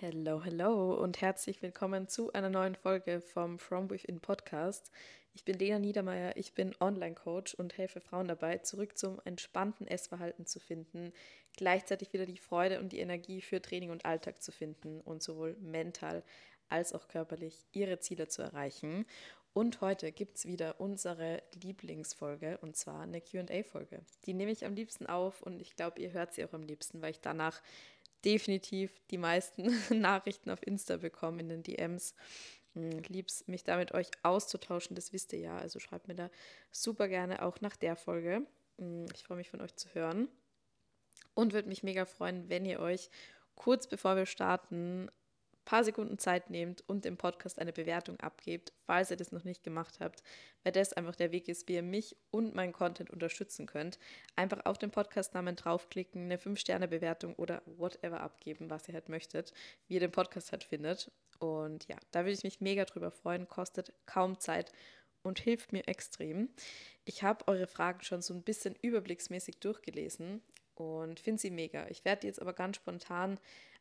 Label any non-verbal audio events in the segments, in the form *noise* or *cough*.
Hello, hello und herzlich willkommen zu einer neuen Folge vom From Within Podcast. Ich bin Lena Niedermeyer, ich bin Online-Coach und helfe Frauen dabei, zurück zum entspannten Essverhalten zu finden, gleichzeitig wieder die Freude und die Energie für Training und Alltag zu finden und sowohl mental als auch körperlich ihre Ziele zu erreichen. Und heute gibt es wieder unsere Lieblingsfolge und zwar eine QA-Folge. Die nehme ich am liebsten auf und ich glaube, ihr hört sie auch am liebsten, weil ich danach definitiv die meisten *laughs* Nachrichten auf Insta bekomme in den DMs. Hm, lieb's, mich da mit euch auszutauschen, das wisst ihr ja. Also schreibt mir da super gerne auch nach der Folge. Hm, ich freue mich von euch zu hören und würde mich mega freuen, wenn ihr euch kurz bevor wir starten paar Sekunden Zeit nehmt und dem Podcast eine Bewertung abgebt, falls ihr das noch nicht gemacht habt, weil das einfach der Weg ist, wie ihr mich und meinen Content unterstützen könnt. Einfach auf den Podcastnamen draufklicken, eine 5-Sterne-Bewertung oder whatever abgeben, was ihr halt möchtet, wie ihr den Podcast halt findet. Und ja, da würde ich mich mega drüber freuen, kostet kaum Zeit und hilft mir extrem. Ich habe eure Fragen schon so ein bisschen überblicksmäßig durchgelesen und finde sie mega. Ich werde jetzt aber ganz spontan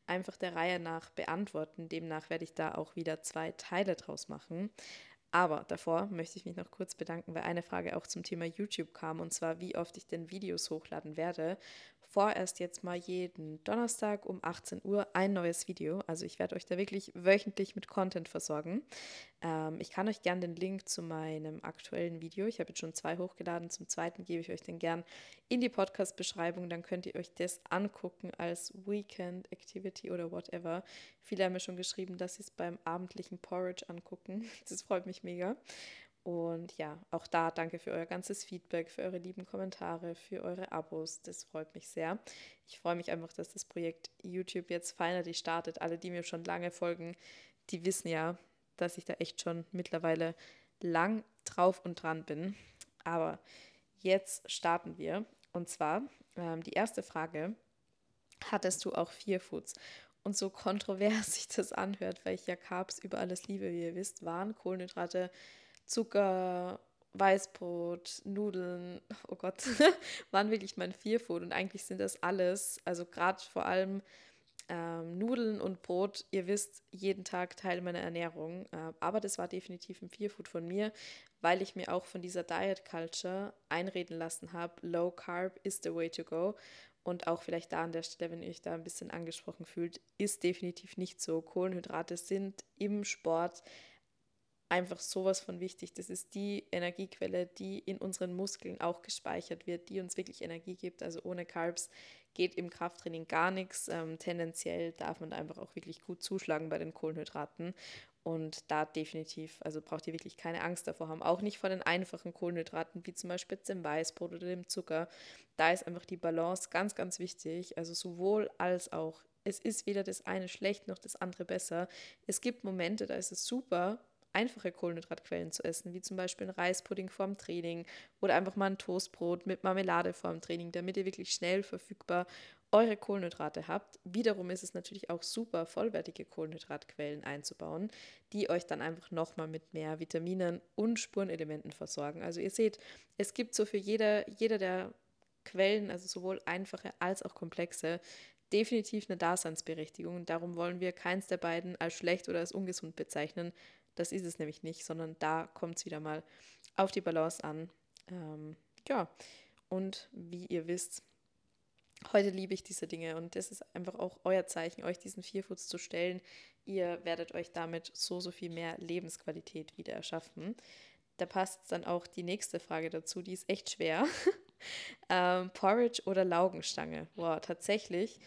einfach der Reihe nach beantworten. Demnach werde ich da auch wieder zwei Teile draus machen. Aber davor möchte ich mich noch kurz bedanken, weil eine Frage auch zum Thema YouTube kam, und zwar, wie oft ich denn Videos hochladen werde vorerst jetzt mal jeden Donnerstag um 18 Uhr ein neues Video. Also ich werde euch da wirklich wöchentlich mit Content versorgen. Ähm, ich kann euch gerne den Link zu meinem aktuellen Video, ich habe jetzt schon zwei hochgeladen, zum zweiten gebe ich euch den gern in die Podcast-Beschreibung. Dann könnt ihr euch das angucken als Weekend Activity oder whatever. Viele haben mir schon geschrieben, dass sie es beim abendlichen Porridge angucken. *laughs* Das freut mich mega. Und ja, auch da danke für euer ganzes Feedback, für eure lieben Kommentare, für eure Abos. Das freut mich sehr. Ich freue mich einfach, dass das Projekt YouTube jetzt finally startet. Alle, die mir schon lange folgen, die wissen ja, dass ich da echt schon mittlerweile lang drauf und dran bin. Aber jetzt starten wir. Und zwar ähm, die erste Frage: Hattest du auch vier Foods? Und so kontrovers *laughs* sich das anhört, weil ich ja Carbs über alles liebe, wie ihr wisst, waren Kohlenhydrate Zucker, Weißbrot, Nudeln, *laughs* oh Gott, *laughs* waren wirklich mein Vierfood. Und eigentlich sind das alles, also gerade vor allem ähm, Nudeln und Brot, ihr wisst, jeden Tag Teil meiner Ernährung. Äh, aber das war definitiv ein Vierfood von mir, weil ich mir auch von dieser Diet Culture einreden lassen habe, Low Carb is the way to go. Und auch vielleicht da an der Stelle, wenn ihr euch da ein bisschen angesprochen fühlt, ist definitiv nicht so. Kohlenhydrate sind im Sport einfach sowas von wichtig. Das ist die Energiequelle, die in unseren Muskeln auch gespeichert wird, die uns wirklich Energie gibt. Also ohne Carbs geht im Krafttraining gar nichts. Ähm, tendenziell darf man da einfach auch wirklich gut zuschlagen bei den Kohlenhydraten. Und da definitiv, also braucht ihr wirklich keine Angst davor haben. Auch nicht vor den einfachen Kohlenhydraten, wie zum Beispiel dem Weißbrot oder dem Zucker. Da ist einfach die Balance ganz, ganz wichtig. Also sowohl als auch. Es ist weder das eine schlecht noch das andere besser. Es gibt Momente, da ist es super, einfache Kohlenhydratquellen zu essen, wie zum Beispiel ein Reispudding vorm Training oder einfach mal ein Toastbrot mit Marmelade vorm Training, damit ihr wirklich schnell verfügbar eure Kohlenhydrate habt. Wiederum ist es natürlich auch super, vollwertige Kohlenhydratquellen einzubauen, die euch dann einfach nochmal mit mehr Vitaminen und Spurenelementen versorgen. Also ihr seht, es gibt so für jeder, jeder der Quellen, also sowohl einfache als auch komplexe, definitiv eine Daseinsberechtigung. Darum wollen wir keins der beiden als schlecht oder als ungesund bezeichnen, das ist es nämlich nicht, sondern da kommt es wieder mal auf die Balance an. Ähm, ja, und wie ihr wisst, heute liebe ich diese Dinge und das ist einfach auch euer Zeichen, euch diesen Vierfuß zu stellen. Ihr werdet euch damit so, so viel mehr Lebensqualität wieder erschaffen. Da passt dann auch die nächste Frage dazu, die ist echt schwer. *laughs* ähm, Porridge oder Laugenstange? Boah, tatsächlich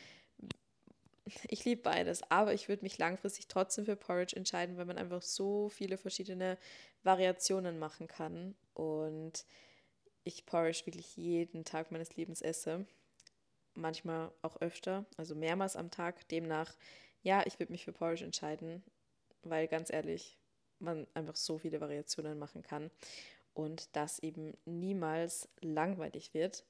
ich liebe beides, aber ich würde mich langfristig trotzdem für Porridge entscheiden, weil man einfach so viele verschiedene Variationen machen kann und ich Porridge wirklich jeden Tag meines Lebens esse. Manchmal auch öfter, also mehrmals am Tag. Demnach, ja, ich würde mich für Porridge entscheiden, weil ganz ehrlich, man einfach so viele Variationen machen kann und das eben niemals langweilig wird.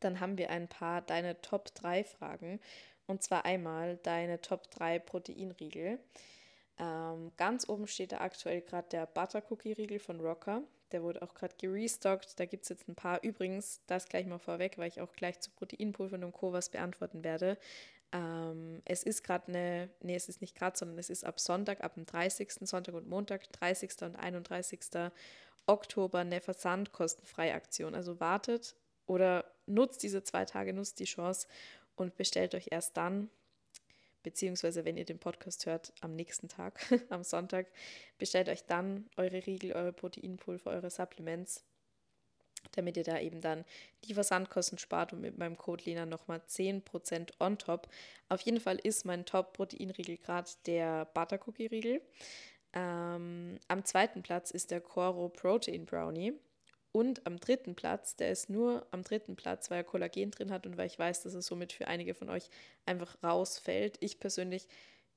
Dann haben wir ein paar deine Top 3 Fragen und zwar einmal deine Top 3 Proteinriegel. Ähm, ganz oben steht da aktuell gerade der Butter Cookie Riegel von Rocker. Der wurde auch gerade gerestockt. Da gibt es jetzt ein paar. Übrigens, das gleich mal vorweg, weil ich auch gleich zu Proteinpulvern und Co. was beantworten werde. Ähm, es ist gerade eine, nee, es ist nicht gerade, sondern es ist ab Sonntag, ab dem 30. Sonntag und Montag, 30. und 31. Oktober eine versandkostenfreie Aktion. Also wartet oder nutzt diese zwei Tage, nutzt die Chance und bestellt euch erst dann, beziehungsweise wenn ihr den Podcast hört, am nächsten Tag, *laughs* am Sonntag, bestellt euch dann eure Riegel, eure Proteinpulver, eure Supplements damit ihr da eben dann die Versandkosten spart und mit meinem Code Lena nochmal 10% on top. Auf jeden Fall ist mein Top-Proteinriegel gerade der Butter Cookie Riegel. Ähm, am zweiten Platz ist der Coro Protein Brownie. Und am dritten Platz, der ist nur am dritten Platz, weil er Kollagen drin hat und weil ich weiß, dass es somit für einige von euch einfach rausfällt. Ich persönlich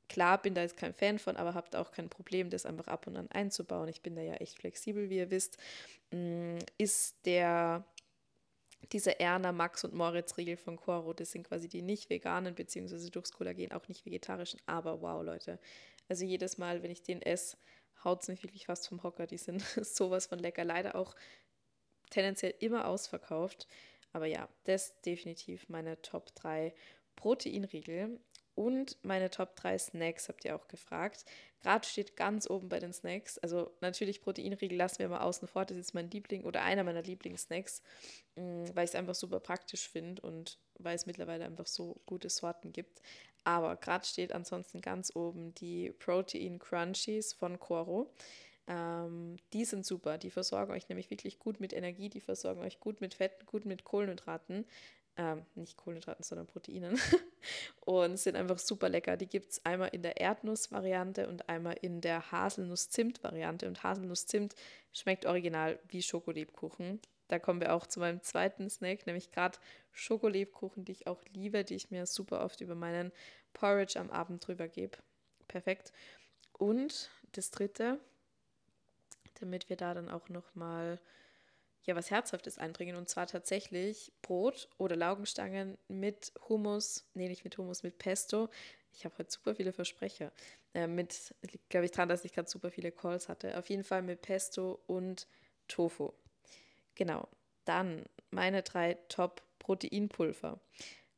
Klar, bin da jetzt kein Fan von, aber habt auch kein Problem, das einfach ab und an einzubauen. Ich bin da ja echt flexibel, wie ihr wisst. Mm, ist der dieser Erna, Max und Moritz Riegel von Coro, das sind quasi die nicht veganen, beziehungsweise durchs Kollagen auch nicht vegetarischen. Aber wow, Leute. Also jedes Mal, wenn ich den esse, haut es mich wirklich fast vom Hocker. Die sind *laughs* sowas von lecker. Leider auch tendenziell immer ausverkauft. Aber ja, das ist definitiv meine Top 3 Proteinriegel. Und meine Top 3 Snacks habt ihr auch gefragt. Gerade steht ganz oben bei den Snacks. Also natürlich Proteinriegel lassen wir mal außen vor. Das ist mein Liebling oder einer meiner Lieblingssnacks, mm, weil ich es einfach super praktisch finde und weil es mittlerweile einfach so gute Sorten gibt. Aber gerade steht ansonsten ganz oben die Protein Crunchies von Coro. Ähm, die sind super. Die versorgen euch nämlich wirklich gut mit Energie. Die versorgen euch gut mit Fetten, gut mit Kohlenhydraten ähm, nicht Kohlenhydraten, sondern Proteinen. *laughs* und sind einfach super lecker. Die gibt es einmal in der Erdnuss-Variante und einmal in der Haselnuss-Zimt-Variante. Und Haselnuss-Zimt schmeckt original wie Schokolebkuchen. Da kommen wir auch zu meinem zweiten Snack, nämlich gerade Schokolebkuchen, die ich auch liebe, die ich mir super oft über meinen Porridge am Abend drüber gebe. Perfekt. Und das dritte, damit wir da dann auch nochmal mal ja was Herzhaftes einbringen und zwar tatsächlich Brot oder Laugenstangen mit Hummus, nee, nicht mit Hummus, mit Pesto. Ich habe heute super viele Versprecher. Äh, mit, glaube ich, dran, dass ich gerade super viele Calls hatte. Auf jeden Fall mit Pesto und Tofu. Genau. Dann meine drei Top-Proteinpulver.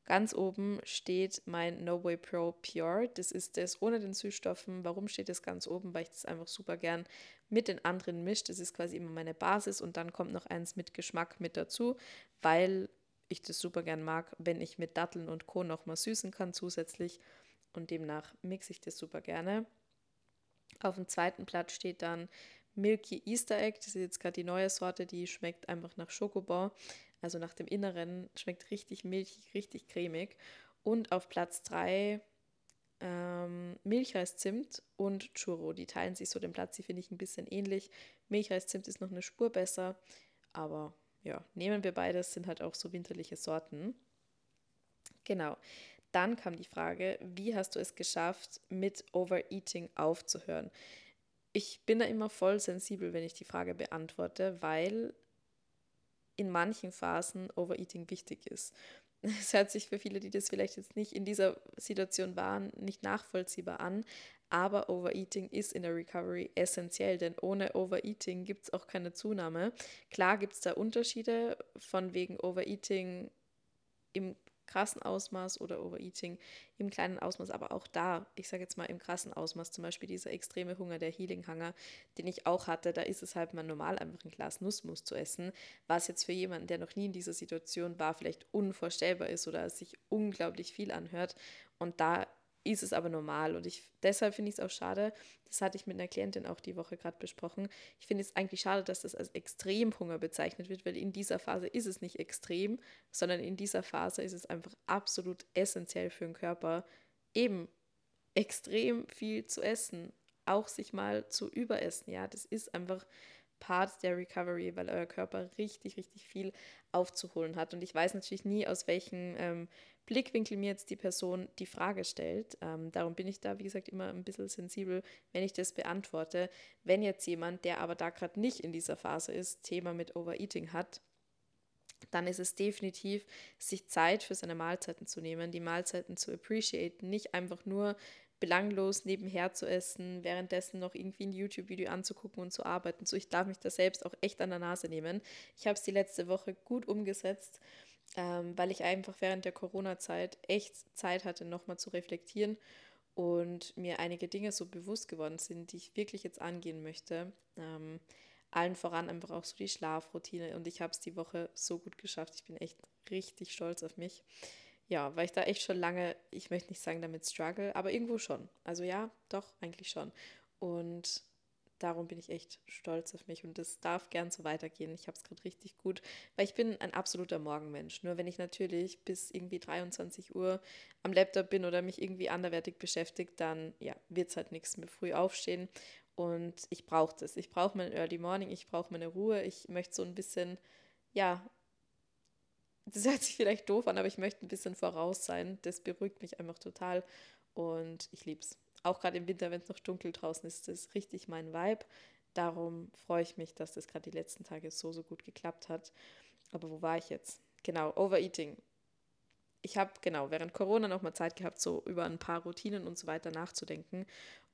Ganz oben steht mein No Way Pro Pure. Das ist das ohne den Süßstoffen. Warum steht das ganz oben? Weil ich das einfach super gern mit den anderen mische. Das ist quasi immer meine Basis und dann kommt noch eins mit Geschmack mit dazu, weil ich das super gern mag, wenn ich mit Datteln und Co. nochmal süßen kann zusätzlich. Und demnach mixe ich das super gerne. Auf dem zweiten Platz steht dann Milky Easter Egg. Das ist jetzt gerade die neue Sorte, die schmeckt einfach nach Schokobon. Also nach dem Inneren schmeckt richtig milchig, richtig cremig. Und auf Platz 3 ähm, Milchreis-Zimt und Churro. Die teilen sich so den Platz, die finde ich ein bisschen ähnlich. Milchreis-Zimt ist noch eine Spur besser, aber ja, nehmen wir beides, sind halt auch so winterliche Sorten. Genau. Dann kam die Frage, wie hast du es geschafft, mit Overeating aufzuhören? Ich bin da immer voll sensibel, wenn ich die Frage beantworte, weil in manchen Phasen Overeating wichtig ist. *laughs* Es hört sich für viele, die das vielleicht jetzt nicht in dieser Situation waren, nicht nachvollziehbar an, aber Overeating ist in der Recovery essentiell, denn ohne Overeating gibt es auch keine Zunahme. Klar gibt es da Unterschiede von wegen Overeating im krassen Ausmaß oder Overeating im kleinen Ausmaß, aber auch da, ich sage jetzt mal im krassen Ausmaß, zum Beispiel dieser extreme Hunger, der Healing Hunger, den ich auch hatte, da ist es halt mal normal, einfach ein Glas Nussmus zu essen, was jetzt für jemanden, der noch nie in dieser Situation war, vielleicht unvorstellbar ist oder sich unglaublich viel anhört. Und da ist es aber normal. Und ich, deshalb finde ich es auch schade, das hatte ich mit einer Klientin auch die Woche gerade besprochen. Ich finde es eigentlich schade, dass das als Extremhunger bezeichnet wird, weil in dieser Phase ist es nicht extrem, sondern in dieser Phase ist es einfach absolut essentiell für den Körper, eben extrem viel zu essen, auch sich mal zu überessen. Ja, das ist einfach Part der Recovery, weil euer Körper richtig, richtig viel aufzuholen hat. Und ich weiß natürlich nie, aus welchem ähm, Blickwinkel mir jetzt die Person die Frage stellt. Ähm, darum bin ich da, wie gesagt, immer ein bisschen sensibel, wenn ich das beantworte. Wenn jetzt jemand, der aber da gerade nicht in dieser Phase ist, Thema mit Overeating hat, dann ist es definitiv, sich Zeit für seine Mahlzeiten zu nehmen, die Mahlzeiten zu appreciaten, nicht einfach nur belanglos nebenher zu essen, währenddessen noch irgendwie ein YouTube-Video anzugucken und zu arbeiten. So, ich darf mich da selbst auch echt an der Nase nehmen. Ich habe es die letzte Woche gut umgesetzt ähm, weil ich einfach während der Corona-Zeit echt Zeit hatte, nochmal zu reflektieren und mir einige Dinge so bewusst geworden sind, die ich wirklich jetzt angehen möchte. Ähm, allen voran einfach auch so die Schlafroutine und ich habe es die Woche so gut geschafft. Ich bin echt richtig stolz auf mich. Ja, weil ich da echt schon lange, ich möchte nicht sagen damit struggle, aber irgendwo schon. Also ja, doch, eigentlich schon. Und darum bin ich echt stolz auf mich und das darf gern so weitergehen. Ich habe es gerade richtig gut, weil ich bin ein absoluter Morgenmensch. Nur wenn ich natürlich bis irgendwie 23 Uhr am Laptop bin oder mich irgendwie anderwertig beschäftigt, dann ja, wird es halt nichts mehr früh aufstehen und ich brauche das. Ich brauche mein Early Morning, ich brauche meine Ruhe. Ich möchte so ein bisschen, ja, das hört sich vielleicht doof an, aber ich möchte ein bisschen voraus sein. Das beruhigt mich einfach total und ich liebe es auch gerade im Winter, wenn es noch dunkel draußen ist, ist richtig mein Vibe. Darum freue ich mich, dass das gerade die letzten Tage so, so gut geklappt hat. Aber wo war ich jetzt? Genau, Overeating. Ich habe genau während Corona nochmal Zeit gehabt, so über ein paar Routinen und so weiter nachzudenken.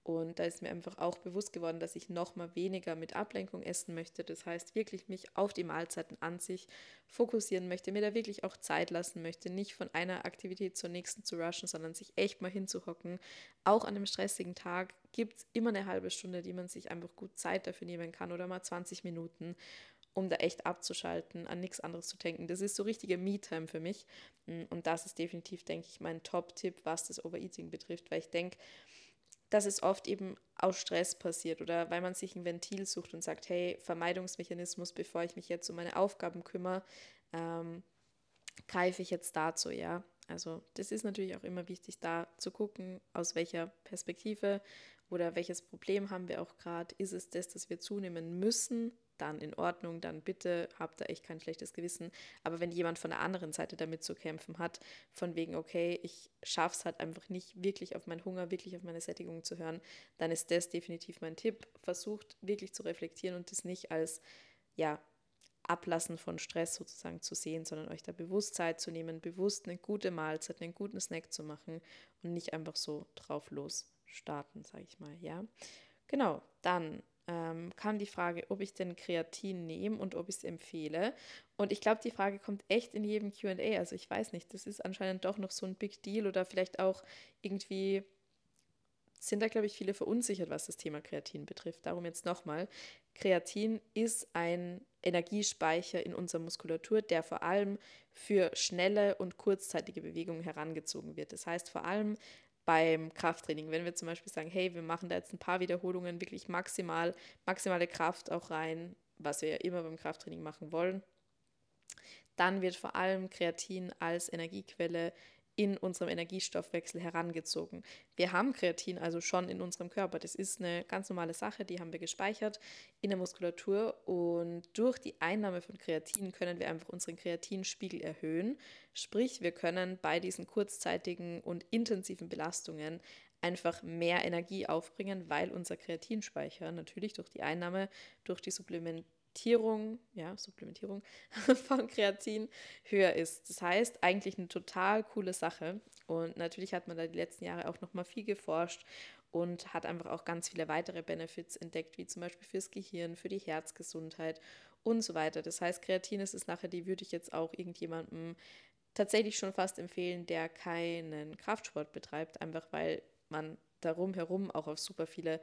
Und da ist mir einfach auch bewusst geworden, dass ich noch mal weniger mit Ablenkung essen möchte. Das heißt, wirklich mich auf die Mahlzeiten an sich fokussieren möchte, mir da wirklich auch Zeit lassen möchte, nicht von einer Aktivität zur nächsten zu rushen, sondern sich echt mal hinzuhocken. Auch an einem stressigen Tag gibt es immer eine halbe Stunde, die man sich einfach gut Zeit dafür nehmen kann oder mal 20 Minuten um da echt abzuschalten, an nichts anderes zu denken. Das ist so richtige Me-Time für mich. Und das ist definitiv, denke ich, mein Top-Tipp, was das Overeating betrifft, weil ich denke, dass es oft eben aus Stress passiert oder weil man sich ein Ventil sucht und sagt, hey, Vermeidungsmechanismus, bevor ich mich jetzt um meine Aufgaben kümmere, ähm, greife ich jetzt dazu, ja. Also das ist natürlich auch immer wichtig, da zu gucken, aus welcher Perspektive oder welches Problem haben wir auch gerade. Ist es das, dass wir zunehmen müssen dann in Ordnung, dann bitte habt da echt kein schlechtes Gewissen. Aber wenn jemand von der anderen Seite damit zu kämpfen hat, von wegen, okay, ich schaffe es halt einfach nicht, wirklich auf meinen Hunger, wirklich auf meine Sättigung zu hören, dann ist das definitiv mein Tipp. Versucht wirklich zu reflektieren und das nicht als, ja, Ablassen von Stress sozusagen zu sehen, sondern euch da bewusst Zeit zu nehmen, bewusst eine gute Mahlzeit, einen guten Snack zu machen und nicht einfach so drauf los starten, sage ich mal, ja. Genau, dann ähm, kam die Frage, ob ich denn Kreatin nehme und ob ich es empfehle. Und ich glaube, die Frage kommt echt in jedem QA. Also ich weiß nicht, das ist anscheinend doch noch so ein Big Deal oder vielleicht auch irgendwie sind da, glaube ich, viele verunsichert, was das Thema Kreatin betrifft. Darum jetzt nochmal. Kreatin ist ein Energiespeicher in unserer Muskulatur, der vor allem für schnelle und kurzzeitige Bewegungen herangezogen wird. Das heißt vor allem beim Krafttraining. Wenn wir zum Beispiel sagen, hey, wir machen da jetzt ein paar Wiederholungen, wirklich maximal, maximale Kraft auch rein, was wir ja immer beim Krafttraining machen wollen, dann wird vor allem Kreatin als Energiequelle in unserem Energiestoffwechsel herangezogen. Wir haben Kreatin also schon in unserem Körper. Das ist eine ganz normale Sache, die haben wir gespeichert in der Muskulatur und durch die Einnahme von Kreatin können wir einfach unseren Kreatinspiegel erhöhen. Sprich, wir können bei diesen kurzzeitigen und intensiven Belastungen einfach mehr Energie aufbringen, weil unser Kreatinspeicher natürlich durch die Einnahme, durch die Supplement Supplementierung, ja, Supplementierung *laughs* von Kreatin höher ist. Das heißt, eigentlich eine total coole Sache. Und natürlich hat man da die letzten Jahre auch noch mal viel geforscht und hat einfach auch ganz viele weitere Benefits entdeckt, wie zum Beispiel fürs Gehirn, für die Herzgesundheit und so weiter. Das heißt, Kreatin ist es nachher, die würde ich jetzt auch irgendjemandem tatsächlich schon fast empfehlen, der keinen Kraftsport betreibt, einfach weil man darum herum auch auf super viele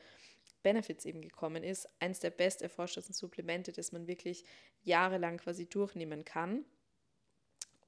Benefits eben gekommen ist. Eins der best erforschtesten Supplemente, das man wirklich jahrelang quasi durchnehmen kann.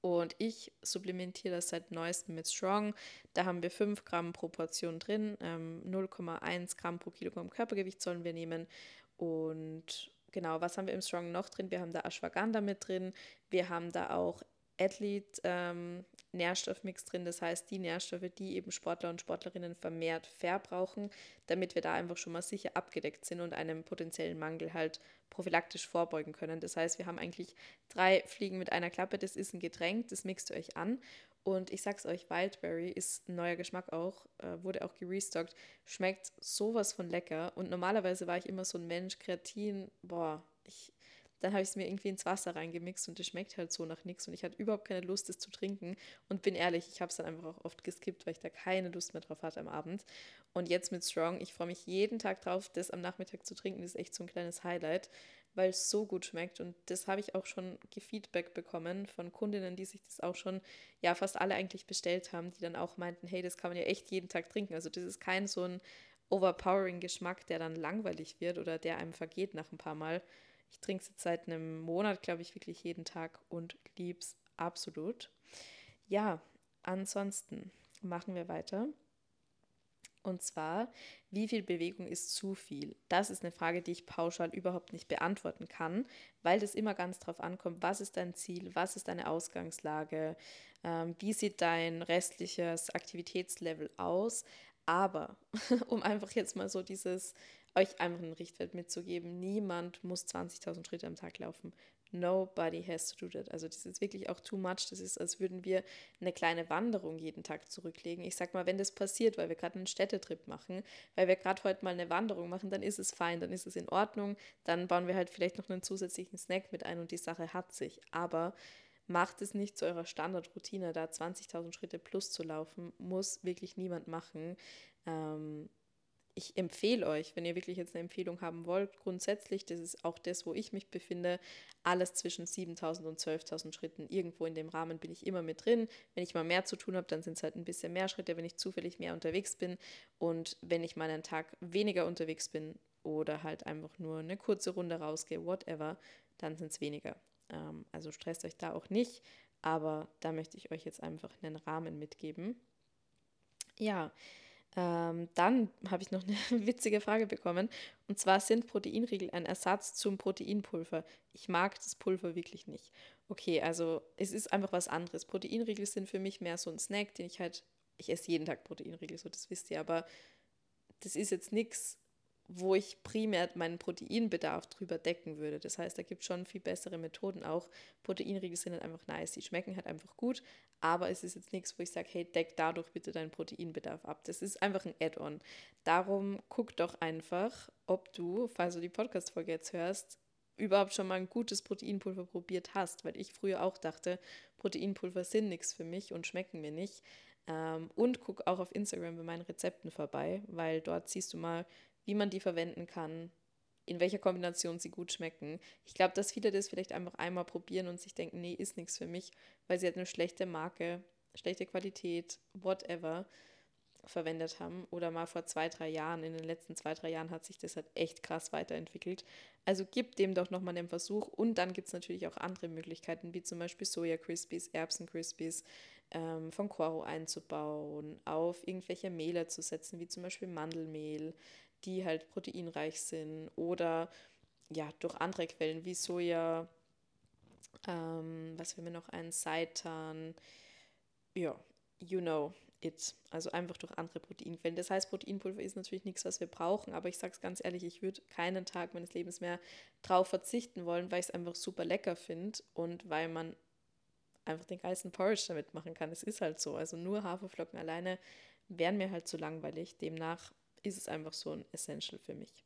Und ich supplementiere das seit neuestem mit Strong. Da haben wir 5 Gramm pro Portion drin. Ähm, 0,1 Gramm pro Kilogramm Körpergewicht sollen wir nehmen. Und genau, was haben wir im Strong noch drin? Wir haben da Ashwagandha mit drin. Wir haben da auch Athlete ähm, Nährstoffmix drin. Das heißt, die Nährstoffe, die eben Sportler und Sportlerinnen vermehrt verbrauchen, damit wir da einfach schon mal sicher abgedeckt sind und einem potenziellen Mangel halt prophylaktisch vorbeugen können. Das heißt, wir haben eigentlich drei Fliegen mit einer Klappe. Das ist ein Getränk, das mixt ihr euch an. Und ich sag's euch, Wildberry ist ein neuer Geschmack auch, äh, wurde auch gerestockt, schmeckt sowas von lecker. Und normalerweise war ich immer so ein Mensch, Kreatin, boah, ich dann habe ich es mir irgendwie ins Wasser reingemixt und es schmeckt halt so nach nichts und ich hatte überhaupt keine Lust, es zu trinken und bin ehrlich, ich habe es dann einfach auch oft geskippt, weil ich da keine Lust mehr drauf hatte am Abend. Und jetzt mit Strong, ich freue mich jeden Tag drauf, das am Nachmittag zu trinken, das ist echt so ein kleines Highlight, weil es so gut schmeckt. Und das habe ich auch schon Feedback bekommen von Kundinnen, die sich das auch schon, ja, fast alle eigentlich bestellt haben, die dann auch meinten, hey, das kann man ja echt jeden Tag trinken. Also das ist kein so ein overpowering Geschmack, der dann langweilig wird oder der einem vergeht nach ein paar Mal. Ich trinke es jetzt seit einem Monat, glaube ich, wirklich jeden Tag und liebe es absolut. Ja, ansonsten machen wir weiter. Und zwar, wie viel Bewegung ist zu viel? Das ist eine Frage, die ich pauschal überhaupt nicht beantworten kann, weil das immer ganz drauf ankommt, was ist dein Ziel, was ist deine Ausgangslage, ähm, wie sieht dein restliches Aktivitätslevel aus. Aber *laughs* um einfach jetzt mal so dieses, euch einfach einen Richtwert mitzugeben, niemand muss 20.000 Schritte am Tag laufen. Nobody has to do that. Also das ist wirklich auch too much. Das ist, als würden wir eine kleine Wanderung jeden Tag zurücklegen. Ich sag mal, wenn das passiert, weil wir gerade einen Städtetrip machen, weil wir gerade heute mal eine Wanderung machen, dann ist es fein, dann ist es in Ordnung. Dann bauen wir halt vielleicht noch einen zusätzlichen Snack mit ein und die Sache hat sich. Aber macht es nicht zu eurer Standardroutine, da 20.000 Schritte plus zu laufen, muss wirklich niemand machen. Ähm, ich empfehle euch, wenn ihr wirklich jetzt eine Empfehlung haben wollt, grundsätzlich, das ist auch das, wo ich mich befinde, alles zwischen 7000 und 12.000 Schritten. Irgendwo in dem Rahmen bin ich immer mit drin. Wenn ich mal mehr zu tun habe, dann sind es halt ein bisschen mehr Schritte, wenn ich zufällig mehr unterwegs bin. Und wenn ich mal einen Tag weniger unterwegs bin oder halt einfach nur eine kurze Runde rausgehe, whatever, dann sind es weniger. Ähm, also stresst euch da auch nicht. Aber da möchte ich euch jetzt einfach einen Rahmen mitgeben. Ja, ähm, dann habe ich noch eine *laughs* witzige Frage bekommen. Und zwar sind Proteinriegel ein Ersatz zum Proteinpulver. Ich mag das Pulver wirklich nicht. Okay, also es ist einfach was anderes. Proteinriegel sind für mich mehr so ein Snack, den ich halt, ich esse jeden Tag Proteinriegel, so das wisst ihr, aber das ist jetzt nichts, wo ich primär meinen Proteinbedarf drüber decken würde. Das heißt, da gibt es schon viel bessere Methoden auch. Proteinriegel sind halt einfach nice, die schmecken halt einfach gut, aber es ist jetzt nichts, wo ich sage, hey, deck dadurch bitte deinen Proteinbedarf ab. Das ist einfach ein Add-on. Darum guck doch einfach, ob du, falls du die Podcast-Folge jetzt hörst, überhaupt schon mal ein gutes Proteinpulver probiert hast, weil ich früher auch dachte, Proteinpulver sind nichts für mich und schmecken mir nicht. Ähm, und guck auch auf Instagram bei meinen Rezepten vorbei, weil dort siehst du mal, wie man die verwenden kann, in welcher Kombination sie gut schmecken. Ich glaube, dass viele das vielleicht einfach einmal probieren und sich denken, nee, ist nichts für mich, weil sie halt eine schlechte Marke, schlechte Qualität, whatever verwendet haben. Oder mal vor zwei, drei Jahren, in den letzten zwei, drei Jahren hat sich das halt echt krass weiterentwickelt. Also gib dem doch nochmal den Versuch. Und dann gibt es natürlich auch andere Möglichkeiten, wie zum Beispiel Soja Crispies, Erbsen Crispies ähm, von Coro einzubauen, auf irgendwelche Mehle zu setzen, wie zum Beispiel Mandelmehl die halt proteinreich sind oder ja, durch andere Quellen wie Soja, ähm, was wir mir noch ein, Seitan, ja, you know it. Also einfach durch andere Proteinquellen. Das heißt, Proteinpulver ist natürlich nichts, was wir brauchen, aber ich sage es ganz ehrlich, ich würde keinen Tag meines Lebens mehr drauf verzichten wollen, weil ich es einfach super lecker finde und weil man einfach den geilsten Porridge damit machen kann. Es ist halt so. Also nur Haferflocken alleine wären mir halt zu langweilig. Demnach ist es einfach so ein Essential für mich.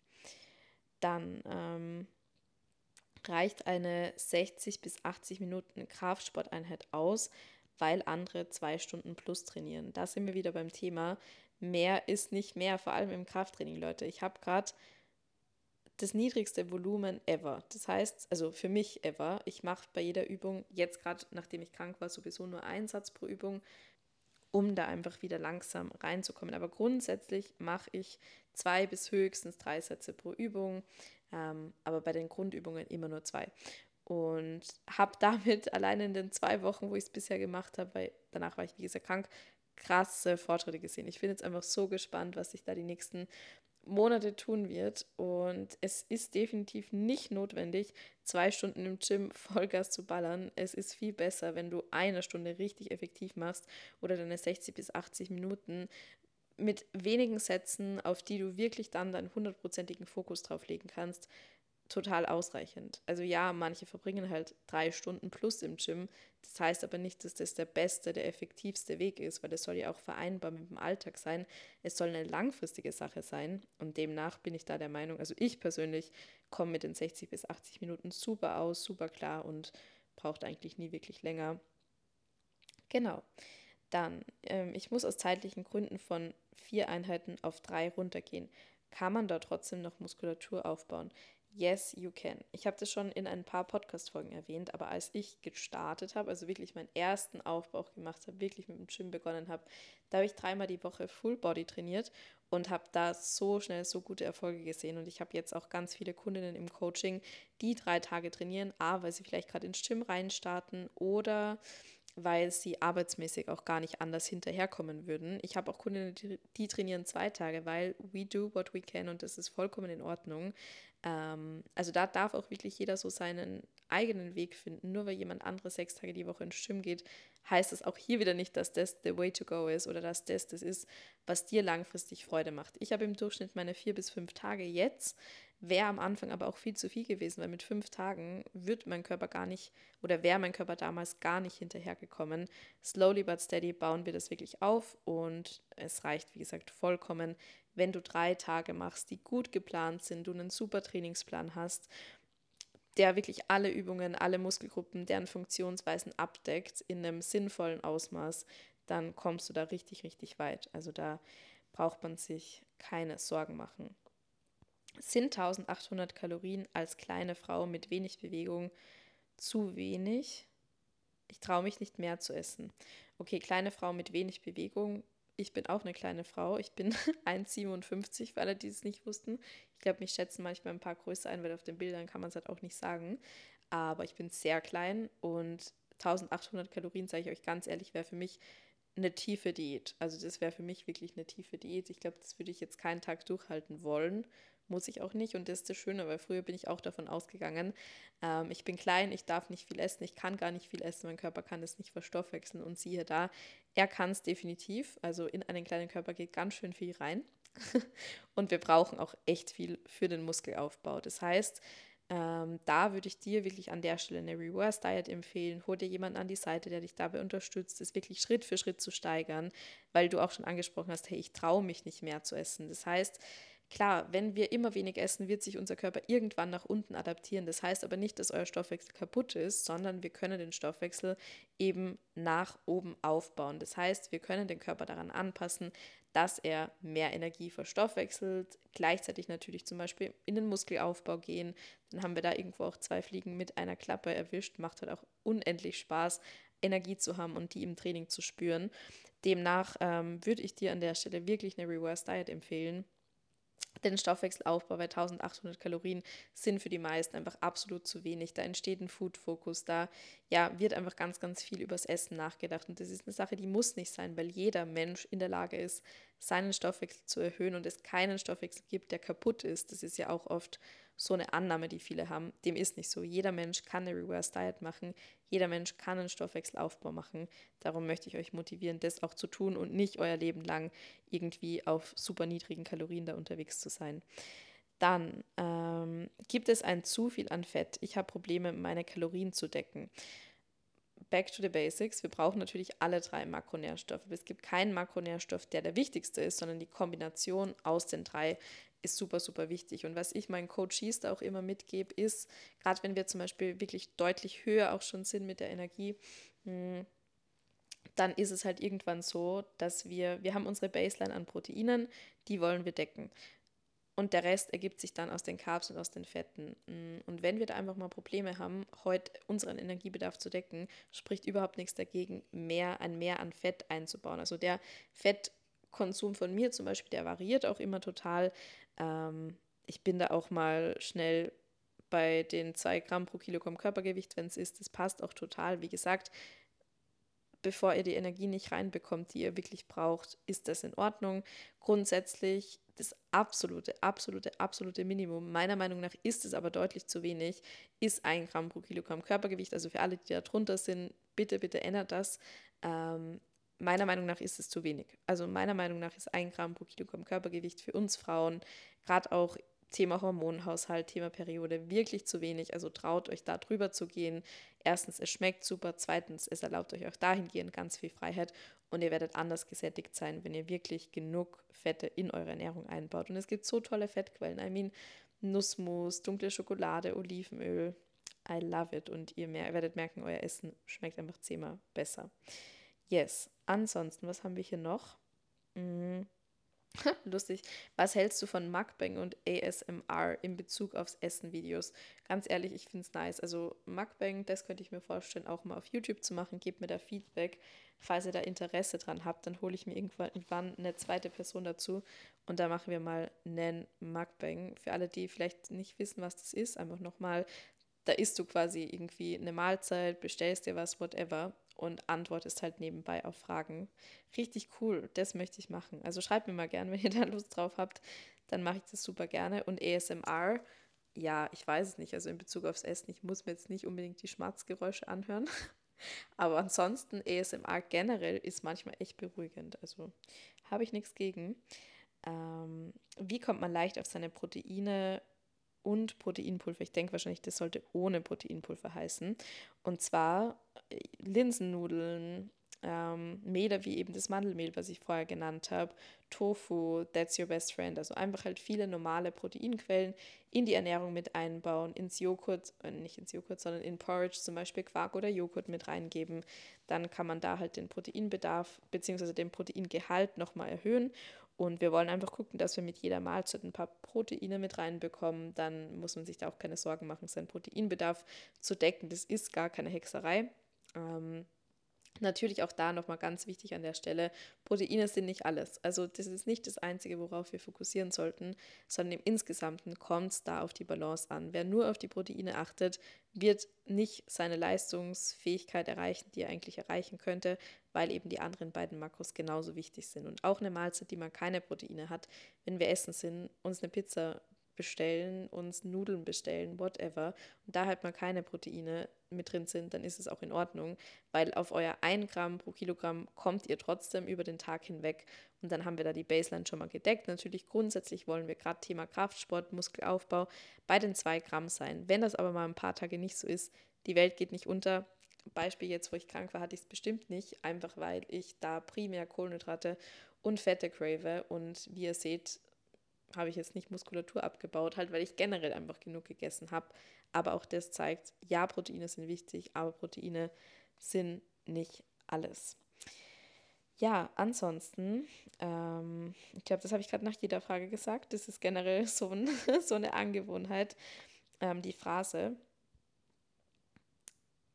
Dann ähm, reicht eine 60 bis 80 Minuten Kraftsporteinheit aus, weil andere zwei Stunden plus trainieren. Da sind wir wieder beim Thema. Mehr ist nicht mehr, vor allem im Krafttraining, Leute. Ich habe gerade das niedrigste Volumen ever. Das heißt, also für mich ever, ich mache bei jeder Übung, jetzt gerade nachdem ich krank war, sowieso nur einen Satz pro Übung um da einfach wieder langsam reinzukommen. Aber grundsätzlich mache ich zwei bis höchstens drei Sätze pro Übung, ähm, aber bei den Grundübungen immer nur zwei. Und habe damit *laughs* allein in den zwei Wochen, wo ich es bisher gemacht habe, weil danach war ich, wie gesagt, krank, krasse Fortschritte gesehen. Ich bin jetzt einfach so gespannt, was sich da die nächsten Monate tun wird. Und es ist definitiv nicht notwendig, zwei Stunden im Gym *laughs* Vollgas zu ballern. Es ist viel besser, wenn du eine Stunde richtig effektiv machst oder deine 60 bis 80 Minuten mit wenigen Sätzen, auf die du wirklich dann deinen hundertprozentigen Fokus drauf legen kannst, total ausreichend. Also ja, manche verbringen halt drei Stunden plus im Gym. Das heißt aber nicht, dass das der beste, der effektivste Weg ist, weil das soll ja auch vereinbar mit dem Alltag sein. Es soll eine langfristige Sache sein und demnach bin ich da der Meinung, also ich persönlich komme mit den 60 bis 80 Minuten super aus, super klar und braucht eigentlich nie wirklich länger. Genau. Dann, ähm, ich muss aus zeitlichen Gründen von vier Einheiten auf drei runtergehen. Kann man da trotzdem noch Muskulatur aufbauen? Yes, you can. Ich habe das schon in ein paar Podcast-Folgen erwähnt, aber als ich gestartet habe, also wirklich meinen ersten Aufbau gemacht habe, wirklich mit dem Gym begonnen habe, da habe ich dreimal die Woche Full Body trainiert und habe da so schnell so gute Erfolge gesehen. Und ich habe jetzt auch ganz viele Kundinnen im Coaching, die drei Tage trainieren, A, weil sie vielleicht gerade ins Gym reinstarten oder weil sie arbeitsmäßig auch gar nicht anders hinterherkommen würden. Ich habe auch Kundinnen, die, trainieren zwei Tage, weil we do what we can und das ist vollkommen in Ordnung. Ähm, also da darf auch wirklich jeder so seinen eigenen Weg finden. Nur weil jemand anderes sechs Tage die Woche ins Gym geht, heißt es auch hier wieder nicht, dass das the way to go ist oder dass das das ist, was dir langfristig Freude macht. Ich habe im Durchschnitt meine vier bis fünf Tage jetzt. Wäre am Anfang aber auch viel zu viel gewesen, weil mit fünf Tagen wird mein Körper gar nicht oder wäre mein Körper damals gar nicht hinterhergekommen. Slowly but steady bauen wir das wirklich auf und es reicht, wie gesagt, vollkommen, wenn du drei Tage machst, die gut geplant sind, du einen super Trainingsplan hast, der wirklich alle Übungen, alle Muskelgruppen, deren Funktionsweisen abdeckt in einem sinnvollen Ausmaß, dann kommst du da richtig, richtig weit. Also da braucht man sich keine Sorgen machen sind 1800 Kalorien als kleine Frau mit wenig Bewegung zu wenig? Ich traue mich nicht mehr zu essen. Okay, kleine Frau mit wenig Bewegung. Ich bin auch eine kleine Frau. Ich bin *laughs* 1,57, für alle, die es nicht wussten. Ich glaube, mich schätzen manchmal ein paar größer ein, weil auf den Bildern kann man es halt auch nicht sagen. Aber ich bin sehr klein und 1800 Kalorien, sage ich euch ganz ehrlich, wäre für mich eine tiefe Diät. Also das wäre für mich wirklich eine tiefe Diät. Ich glaube, das würde ich jetzt keinen Tag durchhalten wollen muss ich auch nicht. Und das ist das Schöne, weil früher bin ich auch davon ausgegangen, ähm, ich bin klein, ich darf nicht viel essen, ich kann gar nicht viel essen, mein Körper kann es nicht verstoffwechseln. Und siehe da, er kann es definitiv. Also in einen kleinen Körper geht ganz schön viel rein. *laughs* und wir brauchen auch echt viel für den Muskelaufbau. Das heißt, ähm, da würde ich dir wirklich an der Stelle eine Reverse Diet empfehlen. Hol dir jemanden an die Seite, der dich dabei unterstützt, es wirklich Schritt für Schritt zu steigern, weil du auch schon angesprochen hast, hey, ich traue mich nicht mehr zu essen. Das heißt, Klar, wenn wir immer wenig essen, wird sich unser Körper irgendwann nach unten adaptieren. Das heißt aber nicht, dass euer Stoffwechsel kaputt ist, sondern wir können den Stoffwechsel eben nach oben aufbauen. Das heißt, wir können den Körper daran anpassen, dass er mehr Energie verstoffwechselt, gleichzeitig natürlich zum Beispiel in den Muskelaufbau gehen. Dann haben wir da irgendwo auch zwei Fliegen mit einer Klappe erwischt. Macht halt auch unendlich Spaß, Energie zu haben und die im Training zu spüren. Demnach ähm, würde ich dir an der Stelle wirklich eine Reverse Diet empfehlen den Stoffwechselaufbau bei 1800 Kalorien sind für die meisten einfach absolut zu wenig. Da entsteht ein Food-Fokus, da ja, wird einfach ganz, ganz viel übers Essen nachgedacht. Und das ist eine Sache, die muss nicht sein, weil jeder Mensch in der Lage ist, seinen Stoffwechsel zu erhöhen und es keinen Stoffwechsel gibt, der kaputt ist. Das ist ja auch oft so eine Annahme, die viele haben. Dem ist nicht so. Jeder Mensch kann eine Reverse Diet machen. Jeder Mensch kann einen Stoffwechselaufbau machen. Darum möchte ich euch motivieren, das auch zu tun und nicht euer Leben lang irgendwie auf super niedrigen Kalorien da unterwegs zu sein. Dann ähm, gibt es ein zu viel an Fett. Ich habe Probleme, meine Kalorien zu decken. Back to the basics. Wir brauchen natürlich alle drei Makronährstoffe. Es gibt keinen Makronährstoff, der der wichtigste ist, sondern die Kombination aus den drei ist super, super wichtig. Und was ich meinen Coaches da auch immer mitgebe, ist, gerade wenn wir zum Beispiel wirklich deutlich höher auch schon sind mit der Energie, hm, dann ist es halt irgendwann so, dass wir, wir haben unsere Baseline an Proteinen, die wollen wir decken. Und der Rest ergibt sich dann aus den Carbs und aus den Fetten. Hm, und wenn wir da einfach mal Probleme haben, heute unseren Energiebedarf zu decken, spricht überhaupt nichts dagegen, mehr, ein Mehr an Fett einzubauen. Also der Fettkonsum von mir zum Beispiel, der variiert auch immer total. Ähm, ich bin da auch mal schnell bei den 2 Gramm pro Kilogramm Körpergewicht, wenn es ist. Das passt auch total. Wie gesagt, bevor ihr die Energie nicht reinbekommt, die ihr wirklich braucht, ist das in Ordnung. Grundsätzlich das absolute, absolute, absolute Minimum, meiner Meinung nach ist es aber deutlich zu wenig, ist ein Gramm pro Kilogramm Körpergewicht. Also für alle, die da drunter sind, bitte, bitte ändert das. Ähm, meiner Meinung nach ist es zu wenig. Also meiner Meinung nach ist ein Gramm pro Kilogramm Körpergewicht für uns Frauen, gerade auch Thema Hormonhaushalt, Thema Periode, wirklich zu wenig. Also traut euch da drüber zu gehen. Erstens, es schmeckt super. Zweitens, es erlaubt euch auch dahingehend ganz viel Freiheit. Und ihr werdet anders gesättigt sein, wenn ihr wirklich genug Fette in eure Ernährung einbaut. Und es gibt so tolle Fettquellen. I mean, Nussmus, dunkle Schokolade, Olivenöl. I love it. Und ihr, werdet merken, euer Essen schmeckt einfach zehnmal besser. Yes. Ansonsten, was haben wir hier noch? Mm. *laughs* Lustig. Was hältst du von Mukbang und ASMR in Bezug aufs Essen-Videos? Ganz ehrlich, ich finde es nice. Also Mukbang, das könnte ich mir vorstellen, auch mal auf YouTube zu machen. Gebt mir da Feedback. Falls ihr da Interesse dran habt, dann hole ich mir irgendwann eine zweite Person dazu und da machen wir mal einen Mukbang. Für alle, die vielleicht nicht wissen, was das ist, einfach nochmal, da isst du quasi irgendwie eine Mahlzeit, bestellst dir was, whatever und antwortest halt nebenbei auf Fragen. Richtig cool, das möchte ich machen. Also schreibt mir mal gerne, *laughs* wenn ihr da Lust drauf habt, dann mache ich das super gerne. Und ASMR, ja, ich weiß es nicht, also in Bezug aufs Essen, ich muss mir jetzt nicht unbedingt die Schmatzgeräusche anhören. *laughs* Aber ansonsten ASMR generell ist manchmal echt beruhigend. Also habe ich nichts gegen. Ähm, wie kommt man leicht auf seine Proteine und Proteinpulver. Ich denke wahrscheinlich, das sollte ohne Proteinpulver heißen. Und zwar äh, Linsennudeln, ähm, Mehle wie eben das Mandelmehl, was ich vorher genannt habe, Tofu, That's Your Best Friend. Also einfach halt viele normale Proteinquellen in die Ernährung mit einbauen, ins Joghurt, äh, nicht ins Joghurt, sondern in Porridge zum Beispiel Quark oder Joghurt mit reingeben. Dann kann man da halt den Proteinbedarf bzw. den Proteingehalt nochmal erhöhen und wir wollen einfach gucken, dass wir mit jeder Mahlzeit ein paar Proteine mit reinbekommen. Dann muss man sich da auch keine Sorgen machen, seinen Proteinbedarf zu decken. Das ist gar keine Hexerei. Ähm, Natürlich auch da nochmal ganz wichtig an der Stelle, Proteine sind nicht alles. Also das ist nicht das Einzige, worauf wir fokussieren sollten, sondern im Insgesamten kommt es da auf die Balance an. Wer nur auf die Proteine achtet, wird nicht seine Leistungsfähigkeit erreichen, die er eigentlich erreichen könnte, weil eben die anderen beiden Makros genauso wichtig sind. Und auch eine Mahlzeit, die man keine Proteine hat, wenn wir essen sind, uns eine Pizza bestellen, uns Nudeln bestellen, whatever, und da halt mal keine Proteine mit drin sind, dann ist es auch in Ordnung, weil auf euer 1 Gramm pro Kilogramm kommt ihr trotzdem über den Tag hinweg und dann haben wir da die Baseline schon mal gedeckt. Natürlich grundsätzlich wollen wir gerade Thema Kraftsport, Muskelaufbau bei den 2 Gramm sein. Wenn das aber mal ein paar Tage nicht so ist, die Welt geht nicht unter. Beispiel jetzt, wo ich krank war, hatte ich es bestimmt nicht, einfach weil ich da primär Kohlenhydrate und Fette crave und wie ihr seht, habe ich jetzt nicht Muskulatur abgebaut, halt weil ich generell einfach genug gegessen habe. Aber auch das zeigt, ja, Proteine sind wichtig, aber Proteine sind nicht alles. Ja, ansonsten, ähm, ich glaube, das habe ich gerade nach jeder Frage gesagt. Das ist generell *laughs* so, ein, so eine Angewohnheit, ähm, die Phrase.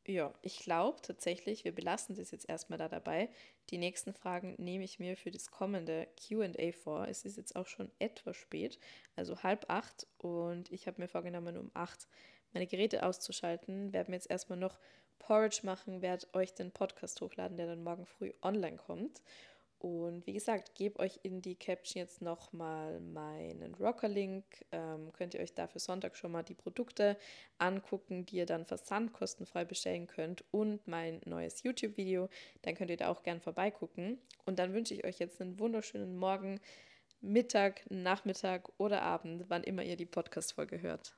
Ja, ich glaube tatsächlich, wir belassen das jetzt erstmal da dabei. Die nächsten Fragen nehme ich mir für das kommende QA vor. Es ist jetzt auch schon etwas spät, also halb acht und ich habe mir vorgenommen, um acht meine Geräte auszuschalten. Werde mir jetzt erstmal noch Porridge machen, werde euch den Podcast hochladen, der dann morgen früh online kommt. Und wie gesagt, gebe euch in die Caption jetzt nochmal meinen Rocker-Link. Ähm, könnt ihr euch da für Sonntag schon mal die Produkte angucken, die ihr dann versandkostenfrei bestellen könnt und mein neues YouTube-Video. Dann könnt ihr da auch gern vorbeigucken. Und dann wünsche ich euch jetzt einen wunderschönen Morgen, Mittag, Nachmittag oder Abend, wann immer ihr die Podcast-Folge hört.